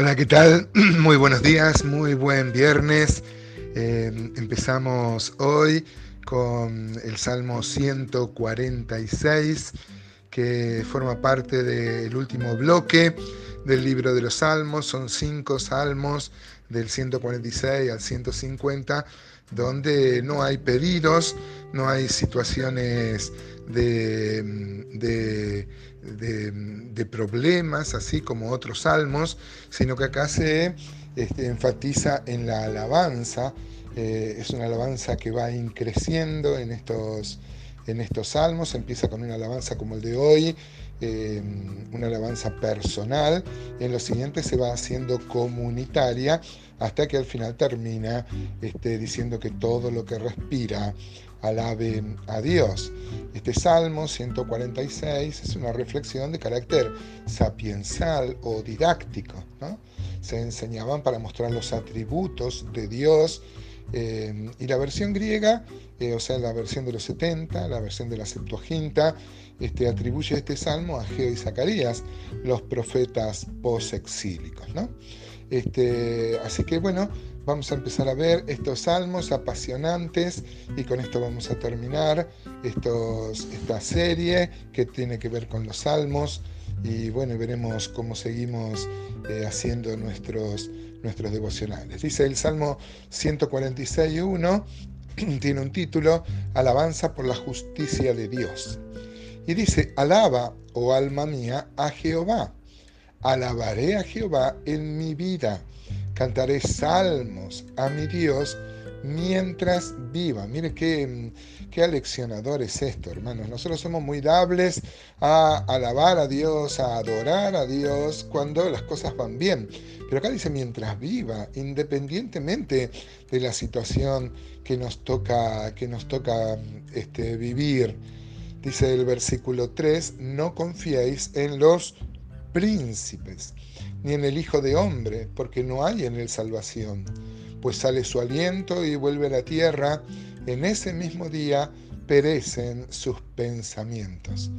Hola, ¿qué tal? Muy buenos días, muy buen viernes. Eh, empezamos hoy con el Salmo 146, que forma parte del último bloque del libro de los Salmos. Son cinco salmos del 146 al 150, donde no hay pedidos, no hay situaciones de, problemas, así como otros salmos, sino que acá se este, enfatiza en la alabanza. Eh, es una alabanza que va increciendo en estos, en estos salmos. Empieza con una alabanza como el de hoy, eh, una alabanza personal. En lo siguiente se va haciendo comunitaria hasta que al final termina este, diciendo que todo lo que respira alabe a Dios. Este Salmo 146 es una reflexión de carácter sapiensal o didáctico. Se enseñaban para mostrar los atributos de Dios eh, y la versión griega, eh, o sea, la versión de los 70, la versión de la Septuaginta, este, atribuye este salmo a Geo y Zacarías, los profetas posexílicos. ¿no? Este, así que bueno, vamos a empezar a ver estos salmos apasionantes y con esto vamos a terminar esta serie que tiene que ver con los salmos y bueno, veremos cómo seguimos eh, haciendo nuestros, nuestros devocionales. Dice el Salmo 146.1, tiene un título, Alabanza por la justicia de Dios. Y dice, alaba, oh alma mía, a Jehová. Alabaré a Jehová en mi vida. Cantaré salmos a mi Dios mientras viva. Mire qué, qué aleccionador es esto, hermanos. Nosotros somos muy dables a alabar a Dios, a adorar a Dios cuando las cosas van bien. Pero acá dice mientras viva, independientemente de la situación que nos toca, que nos toca este, vivir. Dice el versículo 3, no confiéis en los príncipes, ni en el Hijo de Hombre, porque no hay en él salvación, pues sale su aliento y vuelve a la tierra, en ese mismo día perecen sus pensamientos.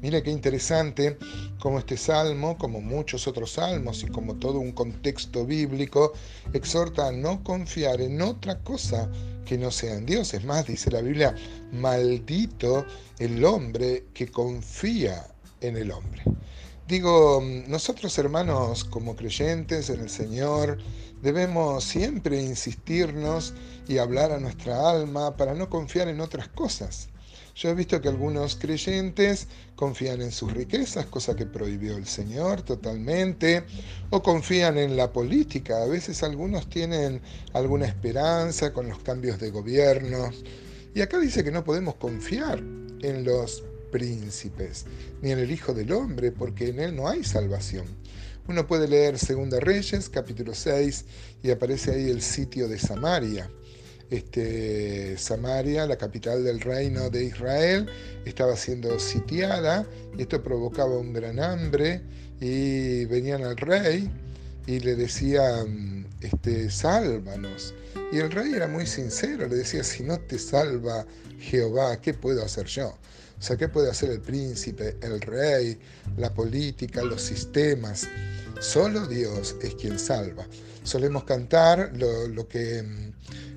Mire qué interesante como este salmo, como muchos otros salmos y como todo un contexto bíblico, exhorta a no confiar en otra cosa que no sean dioses. más, dice la Biblia, maldito el hombre que confía en el hombre. Digo, nosotros hermanos como creyentes en el Señor debemos siempre insistirnos y hablar a nuestra alma para no confiar en otras cosas. Yo he visto que algunos creyentes confían en sus riquezas, cosa que prohibió el Señor totalmente, o confían en la política. A veces algunos tienen alguna esperanza con los cambios de gobierno. Y acá dice que no podemos confiar en los príncipes, ni en el Hijo del Hombre, porque en él no hay salvación. Uno puede leer Segunda Reyes, capítulo 6, y aparece ahí el sitio de Samaria este, Samaria, la capital del reino de Israel, estaba siendo sitiada y esto provocaba un gran hambre y venían al rey y le decían, este, sálvanos. Y el rey era muy sincero, le decía, si no te salva Jehová, ¿qué puedo hacer yo? O sea, ¿qué puede hacer el príncipe, el rey, la política, los sistemas? Solo Dios es quien salva. Solemos cantar lo que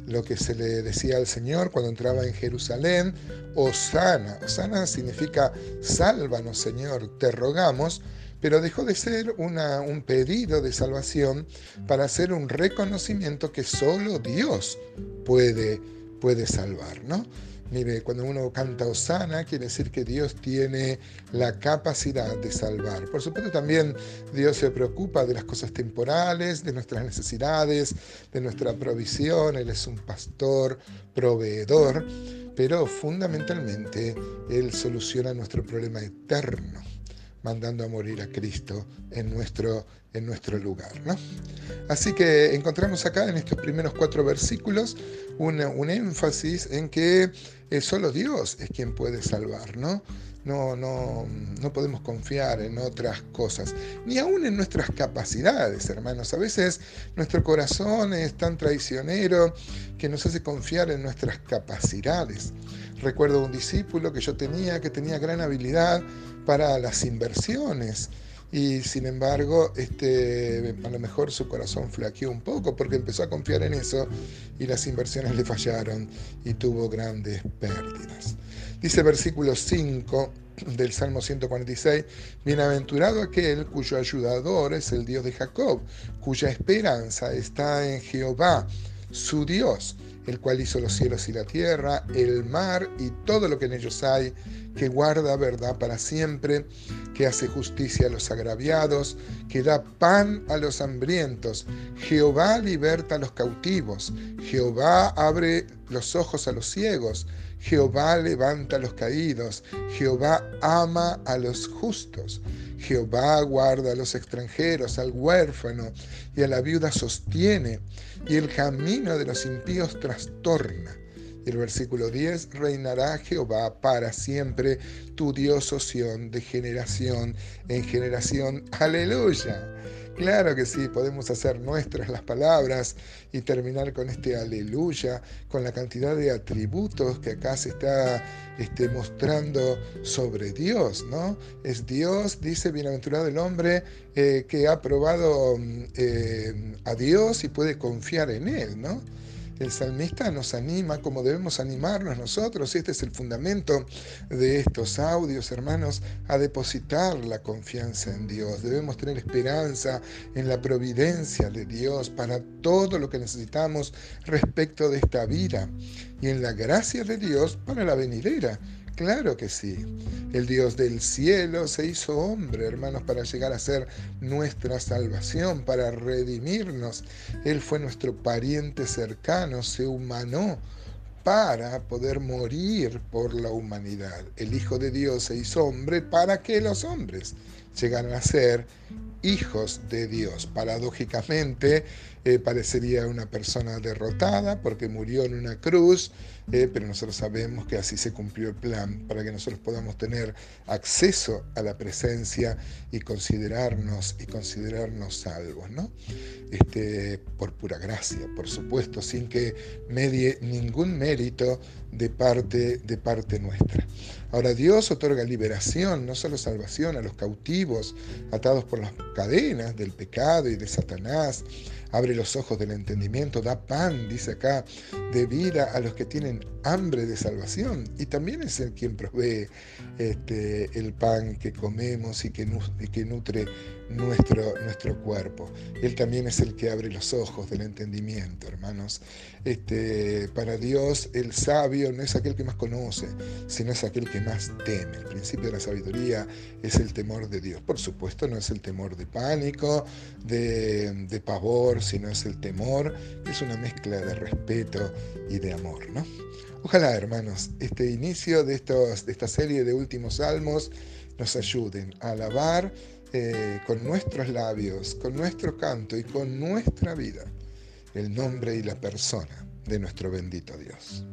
lo que se le decía al Señor cuando entraba en Jerusalén, Osana. Osana significa sálvanos Señor, te rogamos, pero dejó de ser una, un pedido de salvación para hacer un reconocimiento que solo Dios puede, puede salvar, ¿no? Mire, cuando uno canta Osana, quiere decir que Dios tiene la capacidad de salvar. Por supuesto, también Dios se preocupa de las cosas temporales, de nuestras necesidades, de nuestra provisión. Él es un pastor, proveedor, pero fundamentalmente Él soluciona nuestro problema eterno mandando a morir a Cristo en nuestro, en nuestro lugar. ¿no? Así que encontramos acá en estos primeros cuatro versículos un énfasis en que es solo Dios es quien puede salvar, ¿no? No, no, no podemos confiar en otras cosas, ni aún en nuestras capacidades, hermanos. A veces nuestro corazón es tan traicionero que nos hace confiar en nuestras capacidades. Recuerdo un discípulo que yo tenía que tenía gran habilidad para las inversiones y sin embargo este, a lo mejor su corazón flaqueó un poco porque empezó a confiar en eso y las inversiones le fallaron y tuvo grandes pérdidas. Dice versículo 5 del Salmo 146, Bienaventurado aquel cuyo ayudador es el Dios de Jacob, cuya esperanza está en Jehová, su Dios, el cual hizo los cielos y la tierra, el mar y todo lo que en ellos hay, que guarda verdad para siempre, que hace justicia a los agraviados, que da pan a los hambrientos. Jehová liberta a los cautivos, Jehová abre los ojos a los ciegos, Jehová levanta a los caídos, Jehová ama a los justos. Jehová guarda a los extranjeros, al huérfano y a la viuda sostiene, y el camino de los impíos trastorna. Y el versículo 10, reinará Jehová para siempre, tu Dios, Sion, de generación en generación. Aleluya. Claro que sí, podemos hacer nuestras las palabras y terminar con este aleluya, con la cantidad de atributos que acá se está este, mostrando sobre Dios, ¿no? Es Dios, dice, bienaventurado el hombre eh, que ha probado mm, eh, a Dios y puede confiar en Él, ¿no? El salmista nos anima como debemos animarnos nosotros, y este es el fundamento de estos audios, hermanos, a depositar la confianza en Dios. Debemos tener esperanza en la providencia de Dios para todo lo que necesitamos respecto de esta vida y en la gracia de Dios para la venidera. Claro que sí. El Dios del cielo se hizo hombre, hermanos, para llegar a ser nuestra salvación, para redimirnos. Él fue nuestro pariente cercano, se humanó para poder morir por la humanidad. El Hijo de Dios se hizo hombre para que los hombres llegaran a ser hijos de Dios. Paradójicamente, eh, parecería una persona derrotada porque murió en una cruz, eh, pero nosotros sabemos que así se cumplió el plan para que nosotros podamos tener acceso a la presencia y considerarnos y considerarnos salvos, ¿no? Este, por pura gracia, por supuesto, sin que medie ningún mérito de parte, de parte nuestra. Ahora Dios otorga liberación, no solo salvación a los cautivos atados por las cadenas del pecado y de Satanás, abre los ojos del entendimiento, da pan, dice acá, de vida a los que tienen hambre de salvación. Y también es el quien provee este, el pan que comemos y que, que nutre nuestro, nuestro cuerpo. Él también es el que abre los ojos del entendimiento, hermanos. Este, para Dios el sabio no es aquel que más conoce, sino es aquel que más teme. El principio de la sabiduría es el temor de Dios. Por supuesto, no es el temor de pánico, de, de pavor, sino es el temor, es una mezcla de respeto y de amor. ¿no? Ojalá, hermanos, este inicio de, estos, de esta serie de últimos salmos nos ayuden a alabar eh, con nuestros labios, con nuestro canto y con nuestra vida el nombre y la persona de nuestro bendito Dios.